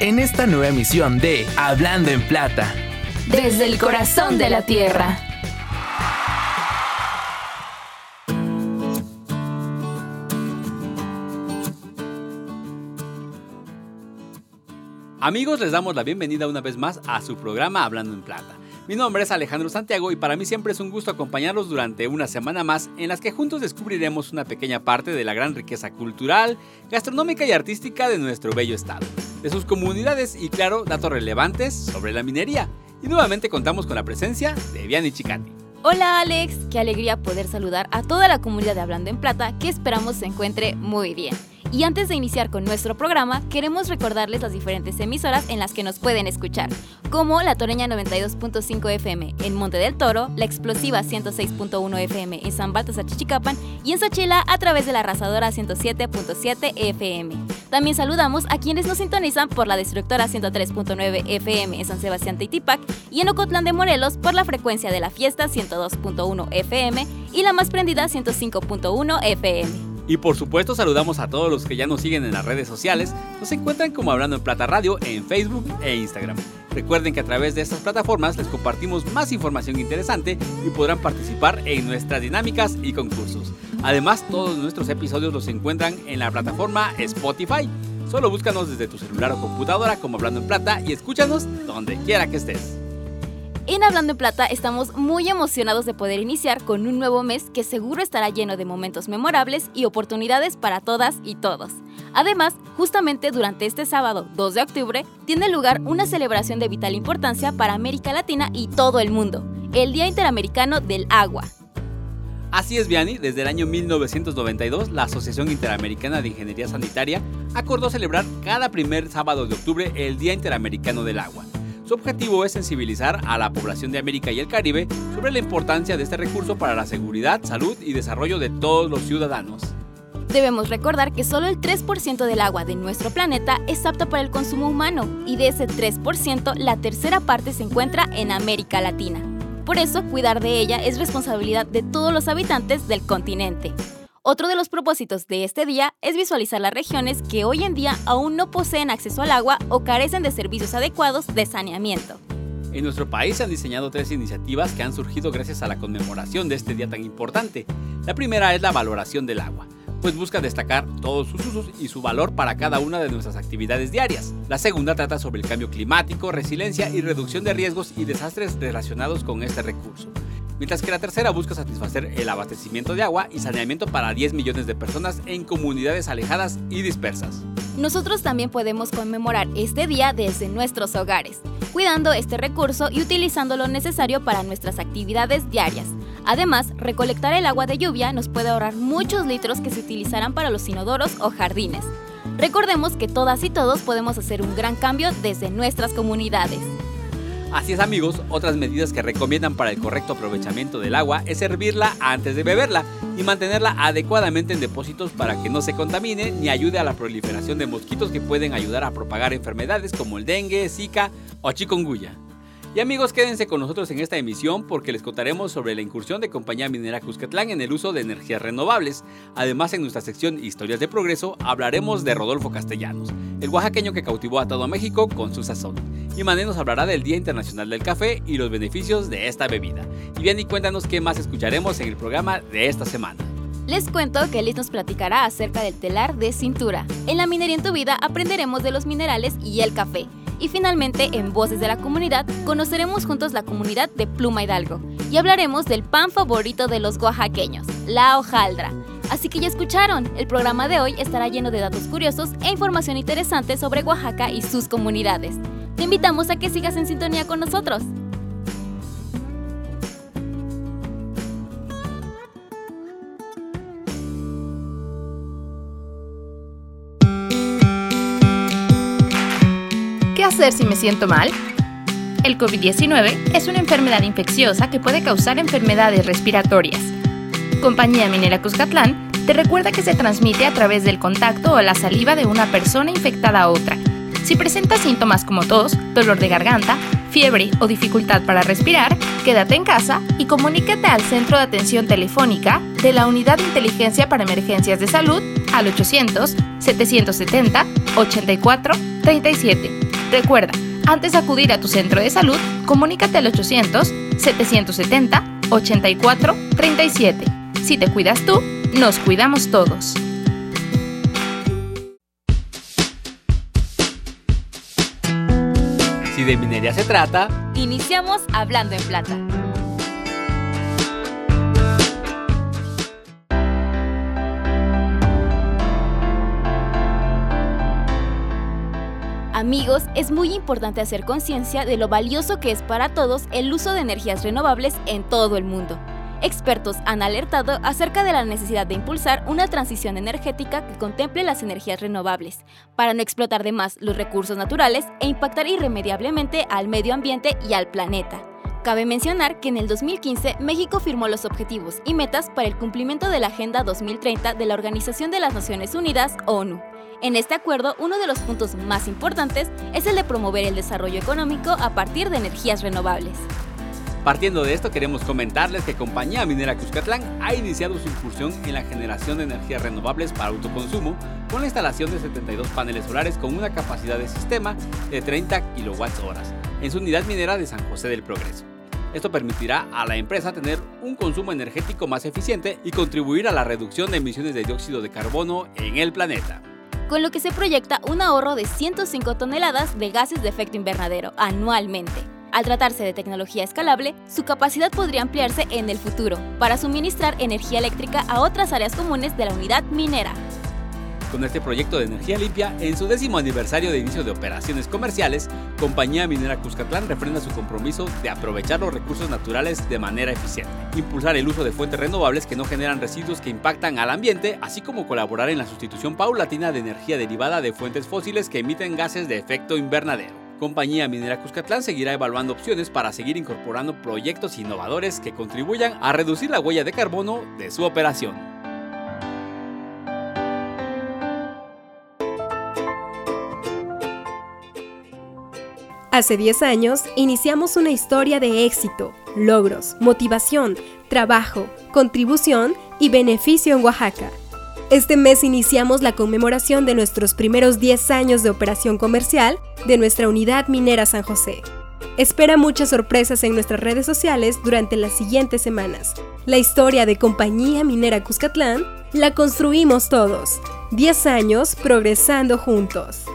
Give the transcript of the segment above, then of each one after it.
en esta nueva emisión de Hablando en Plata. Desde el corazón de la tierra. Amigos, les damos la bienvenida una vez más a su programa Hablando en Plata. Mi nombre es Alejandro Santiago y para mí siempre es un gusto acompañarlos durante una semana más en las que juntos descubriremos una pequeña parte de la gran riqueza cultural, gastronómica y artística de nuestro bello estado, de sus comunidades y claro, datos relevantes sobre la minería. Y nuevamente contamos con la presencia de Vianney Chicati. Hola Alex, qué alegría poder saludar a toda la comunidad de Hablando en Plata que esperamos se encuentre muy bien. Y antes de iniciar con nuestro programa, queremos recordarles las diferentes emisoras en las que nos pueden escuchar, como la Toreña 92.5 FM en Monte del Toro, la Explosiva 106.1 FM en San Baltasar Chichicapan y en Sachila a través de la Arrasadora 107.7 FM. También saludamos a quienes nos sintonizan por la Destructora 103.9 FM en San Sebastián Teitipac y en Ocotlán de Morelos por la frecuencia de la fiesta 102.1 FM y la más prendida 105.1 FM. Y por supuesto saludamos a todos los que ya nos siguen en las redes sociales, nos encuentran como Hablando en Plata Radio en Facebook e Instagram. Recuerden que a través de estas plataformas les compartimos más información interesante y podrán participar en nuestras dinámicas y concursos. Además, todos nuestros episodios los encuentran en la plataforma Spotify. Solo búscanos desde tu celular o computadora como Hablando en Plata y escúchanos donde quiera que estés. En Hablando en Plata estamos muy emocionados de poder iniciar con un nuevo mes que seguro estará lleno de momentos memorables y oportunidades para todas y todos. Además, justamente durante este sábado 2 de octubre tiene lugar una celebración de vital importancia para América Latina y todo el mundo, el Día Interamericano del Agua. Así es, Viani, desde el año 1992 la Asociación Interamericana de Ingeniería Sanitaria acordó celebrar cada primer sábado de octubre el Día Interamericano del Agua su objetivo es sensibilizar a la población de América y el Caribe sobre la importancia de este recurso para la seguridad, salud y desarrollo de todos los ciudadanos. Debemos recordar que solo el 3% del agua de nuestro planeta es apta para el consumo humano y de ese 3% la tercera parte se encuentra en América Latina. Por eso, cuidar de ella es responsabilidad de todos los habitantes del continente. Otro de los propósitos de este día es visualizar las regiones que hoy en día aún no poseen acceso al agua o carecen de servicios adecuados de saneamiento. En nuestro país se han diseñado tres iniciativas que han surgido gracias a la conmemoración de este día tan importante. La primera es la valoración del agua, pues busca destacar todos sus usos y su valor para cada una de nuestras actividades diarias. La segunda trata sobre el cambio climático, resiliencia y reducción de riesgos y desastres relacionados con este recurso mientras que la tercera busca satisfacer el abastecimiento de agua y saneamiento para 10 millones de personas en comunidades alejadas y dispersas. Nosotros también podemos conmemorar este día desde nuestros hogares, cuidando este recurso y utilizando lo necesario para nuestras actividades diarias. Además, recolectar el agua de lluvia nos puede ahorrar muchos litros que se utilizarán para los inodoros o jardines. Recordemos que todas y todos podemos hacer un gran cambio desde nuestras comunidades. Así es amigos, otras medidas que recomiendan para el correcto aprovechamiento del agua es servirla antes de beberla y mantenerla adecuadamente en depósitos para que no se contamine ni ayude a la proliferación de mosquitos que pueden ayudar a propagar enfermedades como el dengue, zika o chikungunya. Y amigos, quédense con nosotros en esta emisión porque les contaremos sobre la incursión de Compañía Minera Cuscatlán en el uso de energías renovables. Además, en nuestra sección Historias de Progreso hablaremos de Rodolfo Castellanos, el oaxaqueño que cautivó a todo México con su sazón. Y Mané nos hablará del Día Internacional del Café y los beneficios de esta bebida. Y bien, y cuéntanos qué más escucharemos en el programa de esta semana. Les cuento que Liz nos platicará acerca del telar de cintura. En la minería en tu vida aprenderemos de los minerales y el café. Y finalmente, en Voces de la Comunidad, conoceremos juntos la comunidad de Pluma Hidalgo y hablaremos del pan favorito de los oaxaqueños, la hojaldra. Así que ya escucharon, el programa de hoy estará lleno de datos curiosos e información interesante sobre Oaxaca y sus comunidades. Te invitamos a que sigas en sintonía con nosotros. Hacer si me siento mal? El COVID-19 es una enfermedad infecciosa que puede causar enfermedades respiratorias. Compañía Minera Cuscatlán te recuerda que se transmite a través del contacto o la saliva de una persona infectada a otra. Si presentas síntomas como tos, dolor de garganta, fiebre o dificultad para respirar, quédate en casa y comunícate al Centro de Atención Telefónica de la Unidad de Inteligencia para Emergencias de Salud al 800-770-8437. Recuerda, antes de acudir a tu centro de salud, comunícate al 800-770-8437. Si te cuidas tú, nos cuidamos todos. Si de minería se trata, Iniciamos hablando en plata. Amigos, es muy importante hacer conciencia de lo valioso que es para todos el uso de energías renovables en todo el mundo. Expertos han alertado acerca de la necesidad de impulsar una transición energética que contemple las energías renovables, para no explotar de más los recursos naturales e impactar irremediablemente al medio ambiente y al planeta. Cabe mencionar que en el 2015 México firmó los objetivos y metas para el cumplimiento de la Agenda 2030 de la Organización de las Naciones Unidas, ONU. En este acuerdo, uno de los puntos más importantes es el de promover el desarrollo económico a partir de energías renovables. Partiendo de esto, queremos comentarles que Compañía Minera Cuscatlán ha iniciado su incursión en la generación de energías renovables para autoconsumo con la instalación de 72 paneles solares con una capacidad de sistema de 30 kWh en su unidad minera de San José del Progreso. Esto permitirá a la empresa tener un consumo energético más eficiente y contribuir a la reducción de emisiones de dióxido de carbono en el planeta. Con lo que se proyecta un ahorro de 105 toneladas de gases de efecto invernadero anualmente. Al tratarse de tecnología escalable, su capacidad podría ampliarse en el futuro para suministrar energía eléctrica a otras áreas comunes de la unidad minera. Con este proyecto de energía limpia, en su décimo aniversario de inicio de operaciones comerciales, Compañía Minera Cuscatlán refrenda su compromiso de aprovechar los recursos naturales de manera eficiente, impulsar el uso de fuentes renovables que no generan residuos que impactan al ambiente, así como colaborar en la sustitución paulatina de energía derivada de fuentes fósiles que emiten gases de efecto invernadero. Compañía Minera Cuscatlán seguirá evaluando opciones para seguir incorporando proyectos innovadores que contribuyan a reducir la huella de carbono de su operación. Hace 10 años iniciamos una historia de éxito, logros, motivación, trabajo, contribución y beneficio en Oaxaca. Este mes iniciamos la conmemoración de nuestros primeros 10 años de operación comercial de nuestra unidad minera San José. Espera muchas sorpresas en nuestras redes sociales durante las siguientes semanas. La historia de Compañía Minera Cuscatlán la construimos todos. 10 años progresando juntos.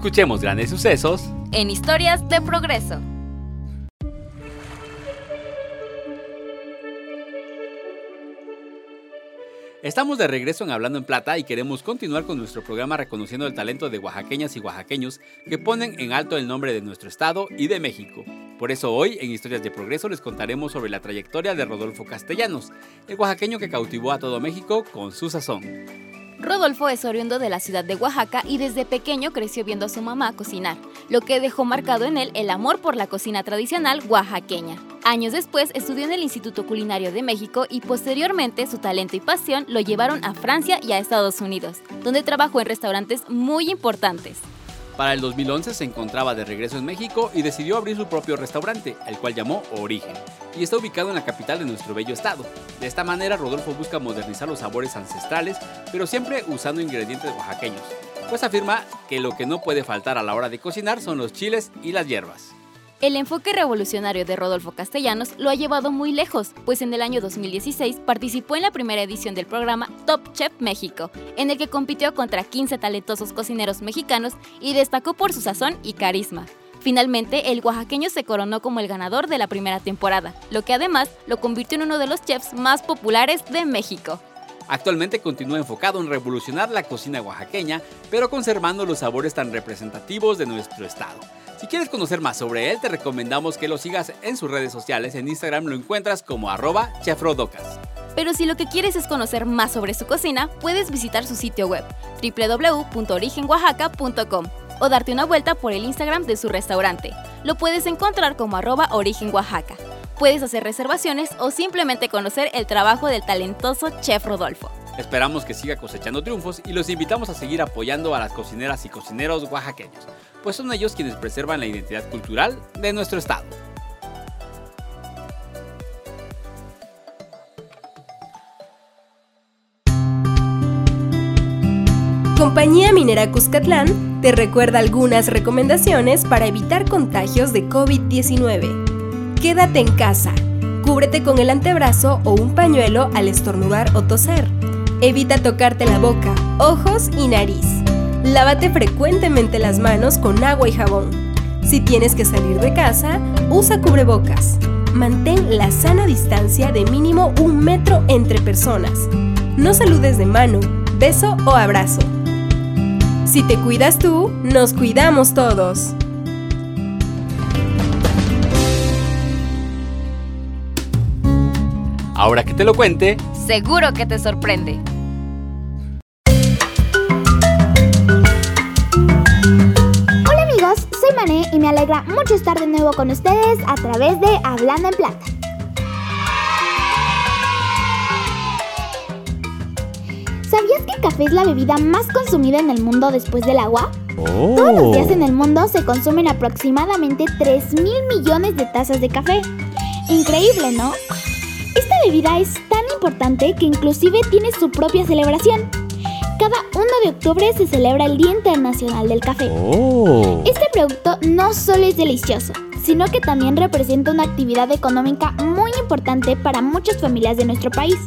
Escuchemos grandes sucesos En Historias de Progreso. Estamos de regreso en Hablando en Plata y queremos continuar con nuestro programa reconociendo el talento de oaxaqueñas y oaxaqueños que ponen en alto el nombre de nuestro estado y de México. Por eso hoy en Historias de Progreso les contaremos sobre la trayectoria de Rodolfo Castellanos, el oaxaqueño que cautivó a todo México con su sazón. Rodolfo es oriundo de la ciudad de Oaxaca y desde pequeño creció viendo a su mamá cocinar, lo que dejó marcado en él el amor por la cocina tradicional oaxaqueña. Años después estudió en el Instituto Culinario de México y posteriormente su talento y pasión lo llevaron a Francia y a Estados Unidos, donde trabajó en restaurantes muy importantes. Para el 2011 se encontraba de regreso en México y decidió abrir su propio restaurante, el cual llamó Origen, y está ubicado en la capital de nuestro bello estado. De esta manera, Rodolfo busca modernizar los sabores ancestrales, pero siempre usando ingredientes oaxaqueños, pues afirma que lo que no puede faltar a la hora de cocinar son los chiles y las hierbas. El enfoque revolucionario de Rodolfo Castellanos lo ha llevado muy lejos, pues en el año 2016 participó en la primera edición del programa Top Chef México, en el que compitió contra 15 talentosos cocineros mexicanos y destacó por su sazón y carisma. Finalmente, el oaxaqueño se coronó como el ganador de la primera temporada, lo que además lo convirtió en uno de los chefs más populares de México. Actualmente continúa enfocado en revolucionar la cocina oaxaqueña, pero conservando los sabores tan representativos de nuestro estado. Si quieres conocer más sobre él, te recomendamos que lo sigas en sus redes sociales. En Instagram lo encuentras como arroba chefrodocas. Pero si lo que quieres es conocer más sobre su cocina, puedes visitar su sitio web www.origenoaxaca.com o darte una vuelta por el Instagram de su restaurante. Lo puedes encontrar como arroba origen Oaxaca. Puedes hacer reservaciones o simplemente conocer el trabajo del talentoso chef Rodolfo. Esperamos que siga cosechando triunfos y los invitamos a seguir apoyando a las cocineras y cocineros oaxaqueños, pues son ellos quienes preservan la identidad cultural de nuestro estado. Compañía Minera Cuscatlán te recuerda algunas recomendaciones para evitar contagios de COVID-19. Quédate en casa. Cúbrete con el antebrazo o un pañuelo al estornudar o toser. Evita tocarte la boca, ojos y nariz. Lávate frecuentemente las manos con agua y jabón. Si tienes que salir de casa, usa cubrebocas. Mantén la sana distancia de mínimo un metro entre personas. No saludes de mano, beso o abrazo. Si te cuidas tú, nos cuidamos todos. Ahora que te lo cuente, Seguro que te sorprende. Y me alegra mucho estar de nuevo con ustedes a través de Hablando en Plata. ¿Sabías que el café es la bebida más consumida en el mundo después del agua? Todos los días en el mundo se consumen aproximadamente 3 mil millones de tazas de café. Increíble, ¿no? Esta bebida es tan importante que inclusive tiene su propia celebración. Cada 1 de octubre se celebra el Día Internacional del Café. Este producto no solo es delicioso, sino que también representa una actividad económica muy importante para muchas familias de nuestro país.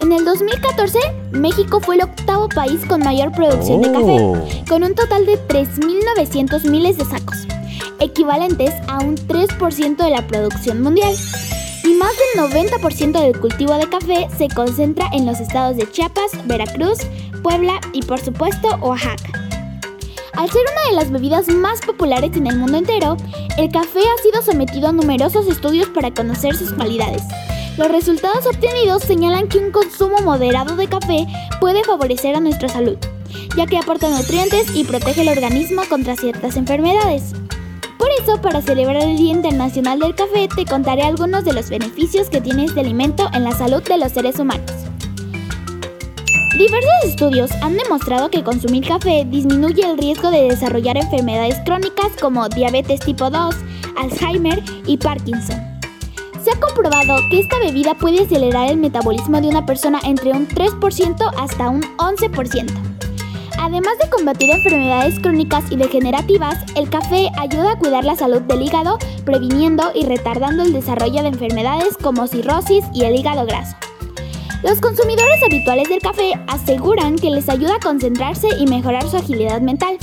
En el 2014, México fue el octavo país con mayor producción de café, con un total de 3.900 miles de sacos, equivalentes a un 3% de la producción mundial. Y más del 90% del cultivo de café se concentra en los estados de Chiapas, Veracruz, Puebla y por supuesto Oaxaca. Al ser una de las bebidas más populares en el mundo entero, el café ha sido sometido a numerosos estudios para conocer sus cualidades. Los resultados obtenidos señalan que un consumo moderado de café puede favorecer a nuestra salud, ya que aporta nutrientes y protege el organismo contra ciertas enfermedades. Por eso, para celebrar el Día Internacional del Café, te contaré algunos de los beneficios que tiene este alimento en la salud de los seres humanos. Diversos estudios han demostrado que consumir café disminuye el riesgo de desarrollar enfermedades crónicas como diabetes tipo 2, Alzheimer y Parkinson. Se ha comprobado que esta bebida puede acelerar el metabolismo de una persona entre un 3% hasta un 11%. Además de combatir enfermedades crónicas y degenerativas, el café ayuda a cuidar la salud del hígado, previniendo y retardando el desarrollo de enfermedades como cirrosis y el hígado graso. Los consumidores habituales del café aseguran que les ayuda a concentrarse y mejorar su agilidad mental.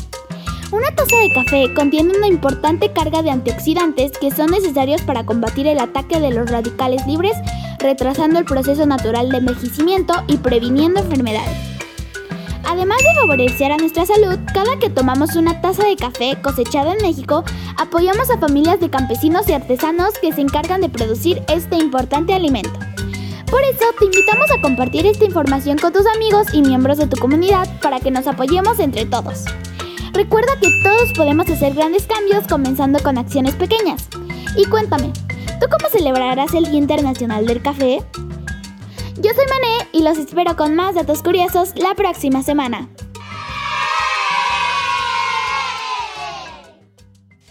Una taza de café contiene una importante carga de antioxidantes que son necesarios para combatir el ataque de los radicales libres, retrasando el proceso natural de envejecimiento y previniendo enfermedades. Además de favorecer a nuestra salud, cada que tomamos una taza de café cosechado en México, apoyamos a familias de campesinos y artesanos que se encargan de producir este importante alimento. Por eso te invitamos a compartir esta información con tus amigos y miembros de tu comunidad para que nos apoyemos entre todos. Recuerda que todos podemos hacer grandes cambios comenzando con acciones pequeñas. Y cuéntame, ¿tú cómo celebrarás el Día Internacional del Café? Yo soy Mané y los espero con más datos curiosos la próxima semana.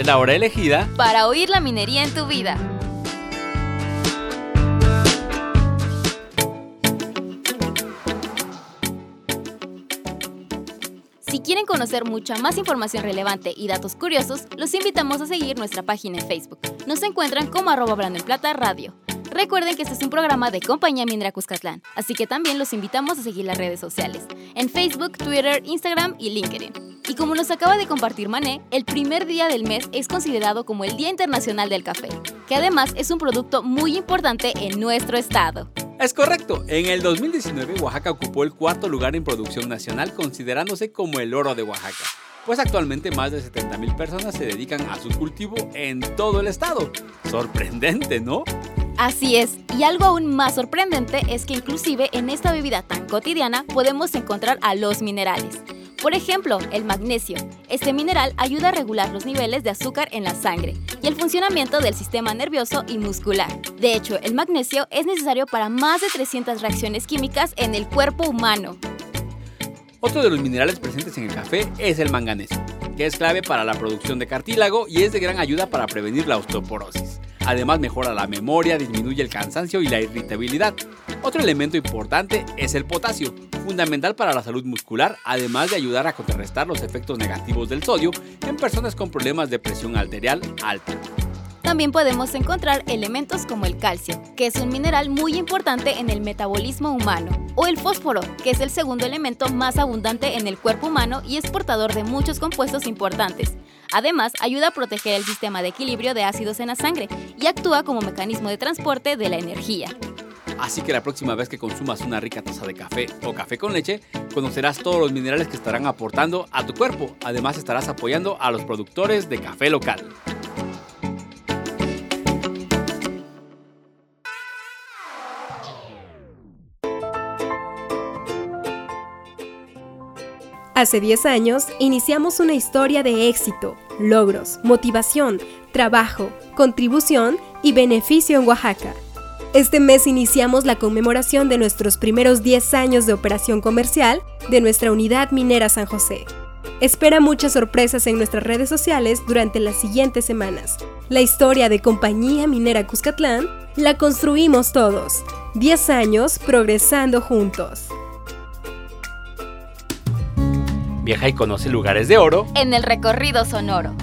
Es la hora elegida Para oír la minería en tu vida. Si quieren conocer mucha más información relevante y datos curiosos, los invitamos a seguir nuestra página en Facebook. Nos encuentran como arroba Hablando en Plata Radio. Recuerden que este es un programa de Compañía Minera Cuscatlán, así que también los invitamos a seguir las redes sociales, en Facebook, Twitter, Instagram y LinkedIn. Y como nos acaba de compartir Mané, el primer día del mes es considerado como el Día Internacional del Café, que además es un producto muy importante en nuestro estado. Es correcto, en el 2019 Oaxaca ocupó el cuarto lugar en producción nacional considerándose como el oro de Oaxaca, pues actualmente más de 70.000 personas se dedican a su cultivo en todo el estado. Sorprendente, ¿no? Así es, y algo aún más sorprendente es que inclusive en esta bebida tan cotidiana podemos encontrar a los minerales. Por ejemplo, el magnesio. Este mineral ayuda a regular los niveles de azúcar en la sangre y el funcionamiento del sistema nervioso y muscular. De hecho, el magnesio es necesario para más de 300 reacciones químicas en el cuerpo humano. Otro de los minerales presentes en el café es el manganeso, que es clave para la producción de cartílago y es de gran ayuda para prevenir la osteoporosis. Además mejora la memoria, disminuye el cansancio y la irritabilidad. Otro elemento importante es el potasio, fundamental para la salud muscular, además de ayudar a contrarrestar los efectos negativos del sodio en personas con problemas de presión arterial alta. También podemos encontrar elementos como el calcio, que es un mineral muy importante en el metabolismo humano, o el fósforo, que es el segundo elemento más abundante en el cuerpo humano y es portador de muchos compuestos importantes. Además, ayuda a proteger el sistema de equilibrio de ácidos en la sangre y actúa como mecanismo de transporte de la energía. Así que la próxima vez que consumas una rica taza de café o café con leche, conocerás todos los minerales que estarán aportando a tu cuerpo. Además estarás apoyando a los productores de café local. Hace 10 años iniciamos una historia de éxito, logros, motivación, trabajo, contribución y beneficio en Oaxaca. Este mes iniciamos la conmemoración de nuestros primeros 10 años de operación comercial de nuestra unidad minera San José. Espera muchas sorpresas en nuestras redes sociales durante las siguientes semanas. La historia de Compañía Minera Cuscatlán la construimos todos. 10 años progresando juntos. Viaja y conoce lugares de oro en el recorrido sonoro.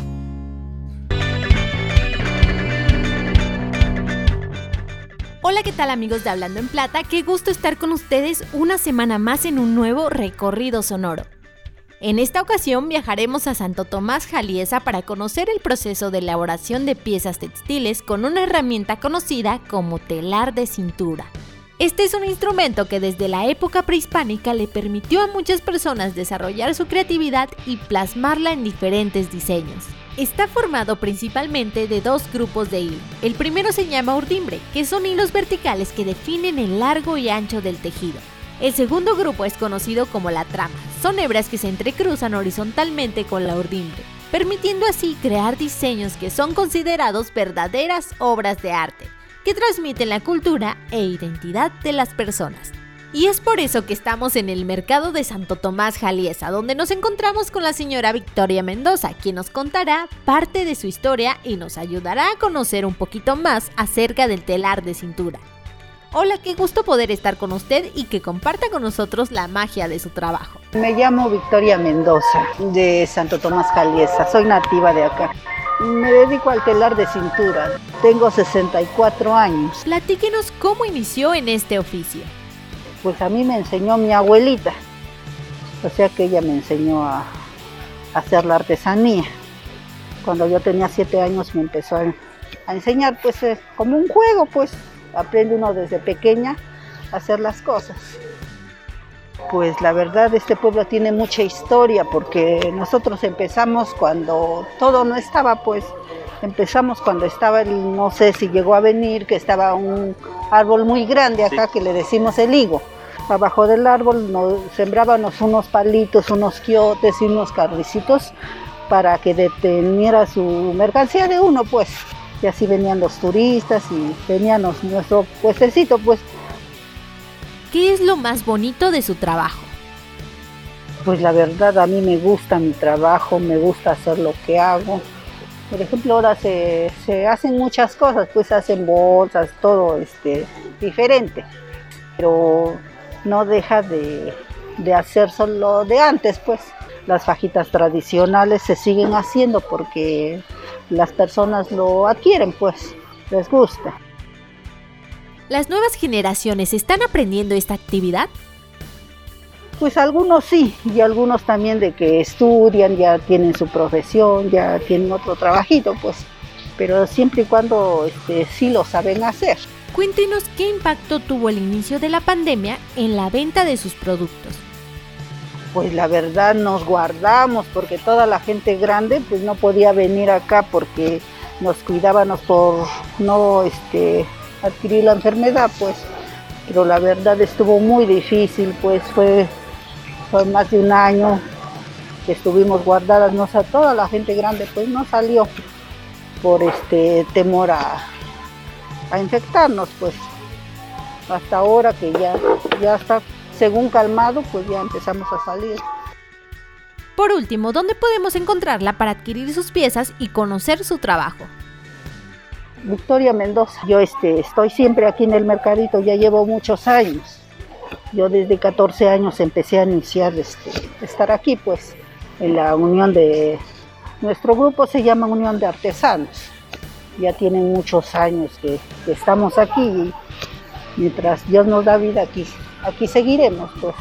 Hola, ¿qué tal amigos de Hablando en Plata? Qué gusto estar con ustedes una semana más en un nuevo recorrido sonoro. En esta ocasión viajaremos a Santo Tomás Jaliesa para conocer el proceso de elaboración de piezas textiles con una herramienta conocida como telar de cintura. Este es un instrumento que desde la época prehispánica le permitió a muchas personas desarrollar su creatividad y plasmarla en diferentes diseños. Está formado principalmente de dos grupos de hilo. El primero se llama urdimbre, que son hilos verticales que definen el largo y ancho del tejido. El segundo grupo es conocido como la trama. Son hebras que se entrecruzan horizontalmente con la urdimbre, permitiendo así crear diseños que son considerados verdaderas obras de arte que transmiten la cultura e identidad de las personas. Y es por eso que estamos en el mercado de Santo Tomás Jaliesa, donde nos encontramos con la señora Victoria Mendoza, quien nos contará parte de su historia y nos ayudará a conocer un poquito más acerca del telar de cintura. Hola, qué gusto poder estar con usted y que comparta con nosotros la magia de su trabajo. Me llamo Victoria Mendoza, de Santo Tomás Jaliesa, soy nativa de acá. Me dedico al telar de cintura. Tengo 64 años. Platíquenos cómo inició en este oficio. Pues a mí me enseñó mi abuelita. O sea que ella me enseñó a, hacer la artesanía. Cuando yo tenía 7 años me empezó a, a enseñar, pues eh, como un juego, pues aprende uno desde pequeña a hacer las cosas. Pues la verdad este pueblo tiene mucha historia porque nosotros empezamos cuando todo no estaba, pues empezamos cuando estaba el, no sé si llegó a venir, que estaba un árbol muy grande acá que le decimos el higo. Abajo del árbol nos sembrábamos unos palitos, unos quiotes y unos carricitos para que deteniera su mercancía de uno, pues. Y así venían los turistas y veníamos nuestro puestecito, pues ¿Qué es lo más bonito de su trabajo? Pues la verdad a mí me gusta mi trabajo, me gusta hacer lo que hago. Por ejemplo, ahora se, hacen muchas cosas, pues hacen bolsas, todo este, diferente. Pero no deja de, de hacer solo de antes, pues. las fajitas tradicionales se siguen haciendo porque las personas lo adquieren, pues les gusta. ¿Las nuevas generaciones están aprendiendo esta actividad? Pues algunos sí, y algunos también de que estudian, ya tienen su profesión, ya tienen otro trabajito, pues, pero siempre y cuando este, sí lo saben hacer. Cuéntenos qué impacto tuvo el inicio de la pandemia en la venta de sus productos. Pues la verdad nos guardamos porque toda la gente grande pues no podía venir acá porque nos cuidábamos por no este, adquirir la enfermedad, pues. Pero la verdad estuvo muy difícil, pues fue, fue más de un año que estuvimos guardadas, no toda la gente grande pues no salió por este temor a, a infectarnos, pues. Hasta ahora que ya, ya está según calmado, pues ya empezamos a salir. Por último, ¿dónde podemos encontrarla para adquirir sus piezas y conocer su trabajo? Victoria Mendoza. Yo este, estoy siempre aquí en el mercadito, ya llevo muchos años. Yo desde 14 años empecé a iniciar este, estar aquí, pues, en la unión de... Nuestro grupo se llama Unión de Artesanos. Ya tienen muchos años que, que estamos aquí y mientras Dios nos da vida aquí, aquí seguiremos, pues.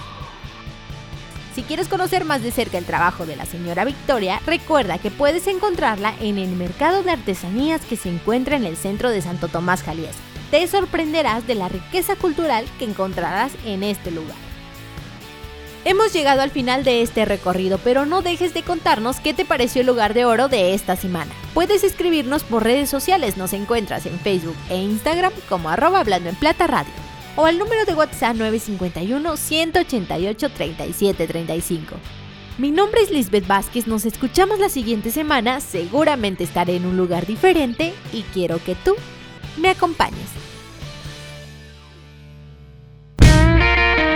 Si quieres conocer más de cerca el trabajo de la señora Victoria, recuerda que puedes encontrarla en el mercado de artesanías que se encuentra en el centro de Santo Tomás Jalíes. Te sorprenderás de la riqueza cultural que encontrarás en este lugar. Hemos llegado al final de este recorrido, pero no dejes de contarnos qué te pareció el lugar de oro de esta semana. Puedes escribirnos por redes sociales, nos encuentras en Facebook e Instagram como arroba hablando en plata radio o al número de WhatsApp 951-188-3735. Mi nombre es Lisbeth Vázquez, nos escuchamos la siguiente semana, seguramente estaré en un lugar diferente y quiero que tú me acompañes.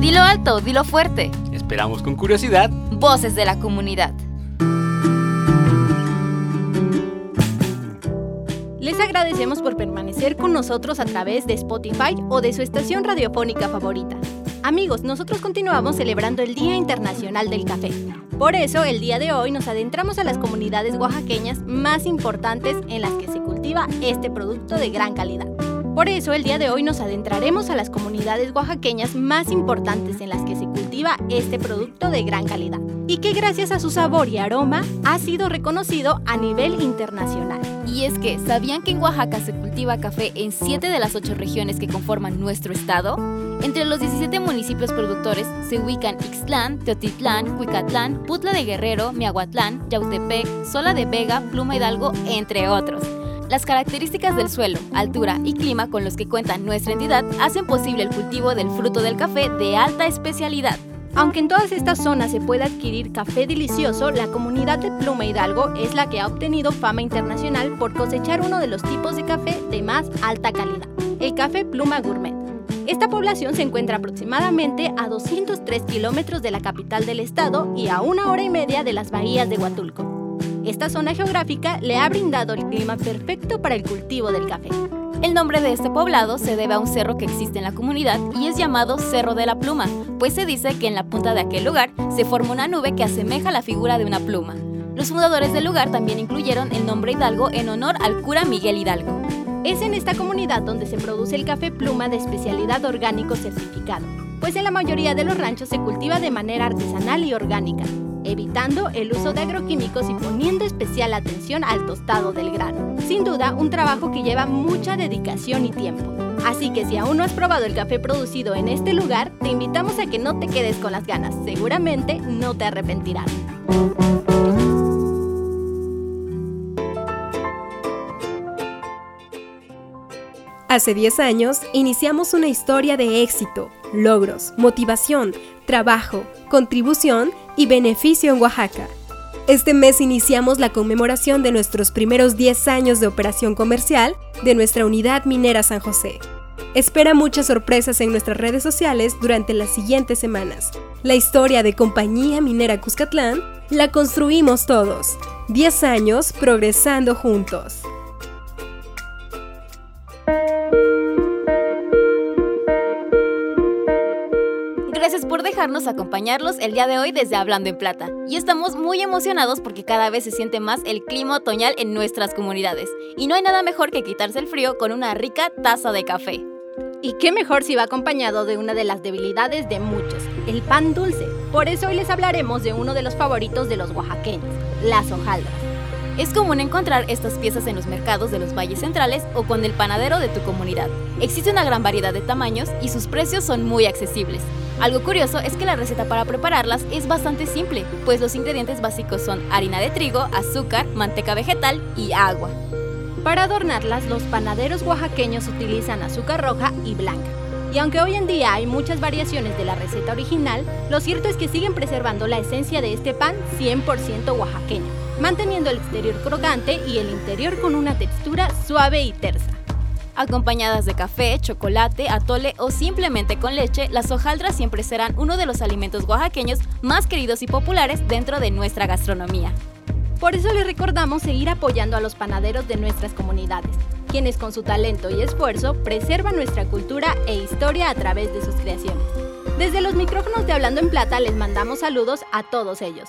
Dilo alto, dilo fuerte. Esperamos con curiosidad. Voces de la comunidad. Les agradecemos por permanecer con nosotros a través de Spotify o de su estación radiofónica favorita. Amigos, nosotros continuamos celebrando el Día Internacional del Café. Por eso, el día de hoy nos adentramos a las comunidades oaxaqueñas más importantes en las que se cultiva este producto de gran calidad. Por eso el día de hoy nos adentraremos a las comunidades oaxaqueñas más importantes en las que se cultiva este producto de gran calidad y que gracias a su sabor y aroma ha sido reconocido a nivel internacional. Y es que, ¿sabían que en Oaxaca se cultiva café en 7 de las 8 regiones que conforman nuestro estado? Entre los 17 municipios productores se ubican Ixtlán, Teotitlán, Cuicatlán, Putla de Guerrero, Miahuatlán, Yautepec, Sola de Vega, Pluma Hidalgo, entre otros. Las características del suelo, altura y clima con los que cuenta nuestra entidad hacen posible el cultivo del fruto del café de alta especialidad. Aunque en todas estas zonas se puede adquirir café delicioso, la comunidad de Pluma Hidalgo es la que ha obtenido fama internacional por cosechar uno de los tipos de café de más alta calidad, el café Pluma Gourmet. Esta población se encuentra aproximadamente a 203 kilómetros de la capital del estado y a una hora y media de las bahías de Huatulco. Esta zona geográfica le ha brindado el clima perfecto para el cultivo del café. El nombre de este poblado se debe a un cerro que existe en la comunidad y es llamado Cerro de la Pluma, pues se dice que en la punta de aquel lugar se forma una nube que asemeja la figura de una pluma. Los fundadores del lugar también incluyeron el nombre Hidalgo en honor al cura Miguel Hidalgo. Es en esta comunidad donde se produce el café pluma de especialidad orgánico certificado, pues en la mayoría de los ranchos se cultiva de manera artesanal y orgánica, evitando el uso de agroquímicos y poniendo especial atención al tostado del grano. Sin duda, un trabajo que lleva mucha dedicación y tiempo. Así que si aún no has probado el café producido en este lugar, te invitamos a que no te quedes con las ganas. Seguramente no te arrepentirás. Hace 10 años iniciamos una historia de éxito, logros, motivación, trabajo, contribución y beneficio en Oaxaca. Este mes iniciamos la conmemoración de nuestros primeros 10 años de operación comercial de nuestra unidad minera San José. Espera muchas sorpresas en nuestras redes sociales durante las siguientes semanas. La historia de Compañía Minera Cuscatlán la construimos todos. 10 años progresando juntos. Por dejarnos acompañarlos el día de hoy desde Hablando en Plata. Y estamos muy emocionados porque cada vez se siente más el clima otoñal en nuestras comunidades. Y no hay nada mejor que quitarse el frío con una rica taza de café. Y qué mejor si va acompañado de una de las debilidades de muchos, el pan dulce. Por eso hoy les hablaremos de uno de los favoritos de los oaxaqueños, las hojaldras. Es común encontrar estas piezas en los mercados de los valles centrales o con el panadero de tu comunidad. Existe una gran variedad de tamaños y sus precios son muy accesibles. Algo curioso es que la receta para prepararlas es bastante simple, pues los ingredientes básicos son harina de trigo, azúcar, manteca vegetal y agua. Para adornarlas, los panaderos oaxaqueños utilizan azúcar roja y blanca. Y aunque hoy en día hay muchas variaciones de la receta original, lo cierto es que siguen preservando la esencia de este pan 100% oaxaqueño, manteniendo el exterior crocante y el interior con una textura suave y tersa. Acompañadas de café, chocolate, atole o simplemente con leche, las hojaldras siempre serán uno de los alimentos oaxaqueños más queridos y populares dentro de nuestra gastronomía. Por eso les recordamos seguir apoyando a los panaderos de nuestras comunidades, quienes con su talento y esfuerzo preservan nuestra cultura e historia a través de sus creaciones. Desde los micrófonos de Hablando en Plata les mandamos saludos a todos ellos.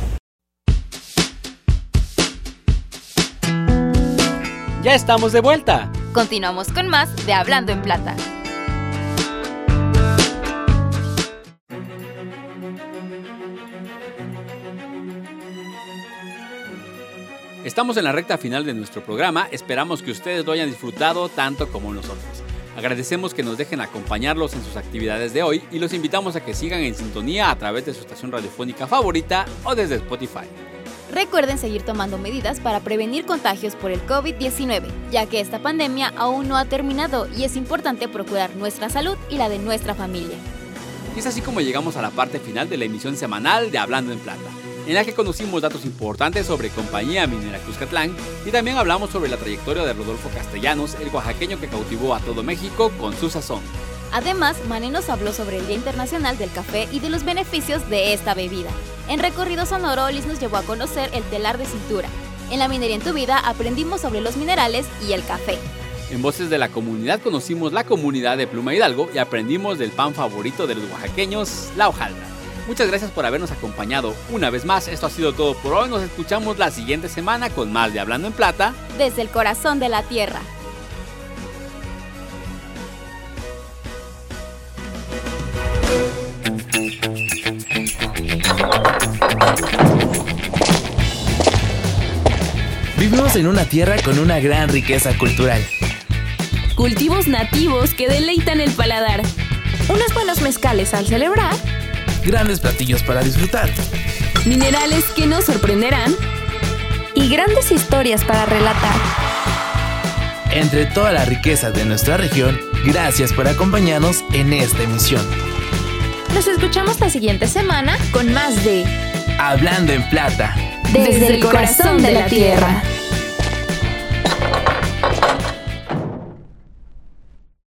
Ya estamos de vuelta. Continuamos con más de Hablando en Plata. Estamos en la recta final de nuestro programa, esperamos que ustedes lo hayan disfrutado tanto como nosotros. Agradecemos que nos dejen acompañarlos en sus actividades de hoy y los invitamos a que sigan en sintonía a través de su estación radiofónica favorita o desde Spotify. Recuerden seguir tomando medidas para prevenir contagios por el COVID-19, ya que esta pandemia aún no ha terminado y es importante procurar nuestra salud y la de nuestra familia. Y es así como llegamos a la parte final de la emisión semanal de Hablando en Plata, en la que conocimos datos importantes sobre Compañía Minera Cuscatlán y también hablamos sobre la trayectoria de Rodolfo Castellanos, el oaxaqueño que cautivó a todo México con su sazón. Además, Mané nos habló sobre el Día Internacional del Café y de los beneficios de esta bebida. En Recorrido Sonoro, Liz nos llevó a conocer el telar de cintura. En La Minería en tu Vida aprendimos sobre los minerales y el café. En Voces de la Comunidad conocimos la comunidad de Pluma Hidalgo y aprendimos del pan favorito de los oaxaqueños, la hojaldra. Muchas gracias por habernos acompañado. Una vez más, esto ha sido todo por hoy. Nos escuchamos la siguiente semana con más de Hablando en Plata. Desde el corazón de la tierra. En una tierra con una gran riqueza cultural. Cultivos nativos que deleitan el paladar. Unos buenos mezcales al celebrar. Grandes platillos para disfrutar. Minerales que nos sorprenderán. Y grandes historias para relatar. Entre toda la riqueza de nuestra región, gracias por acompañarnos en esta emisión. Nos escuchamos la siguiente semana con más de Hablando en Plata. Desde, el corazón de la tierra.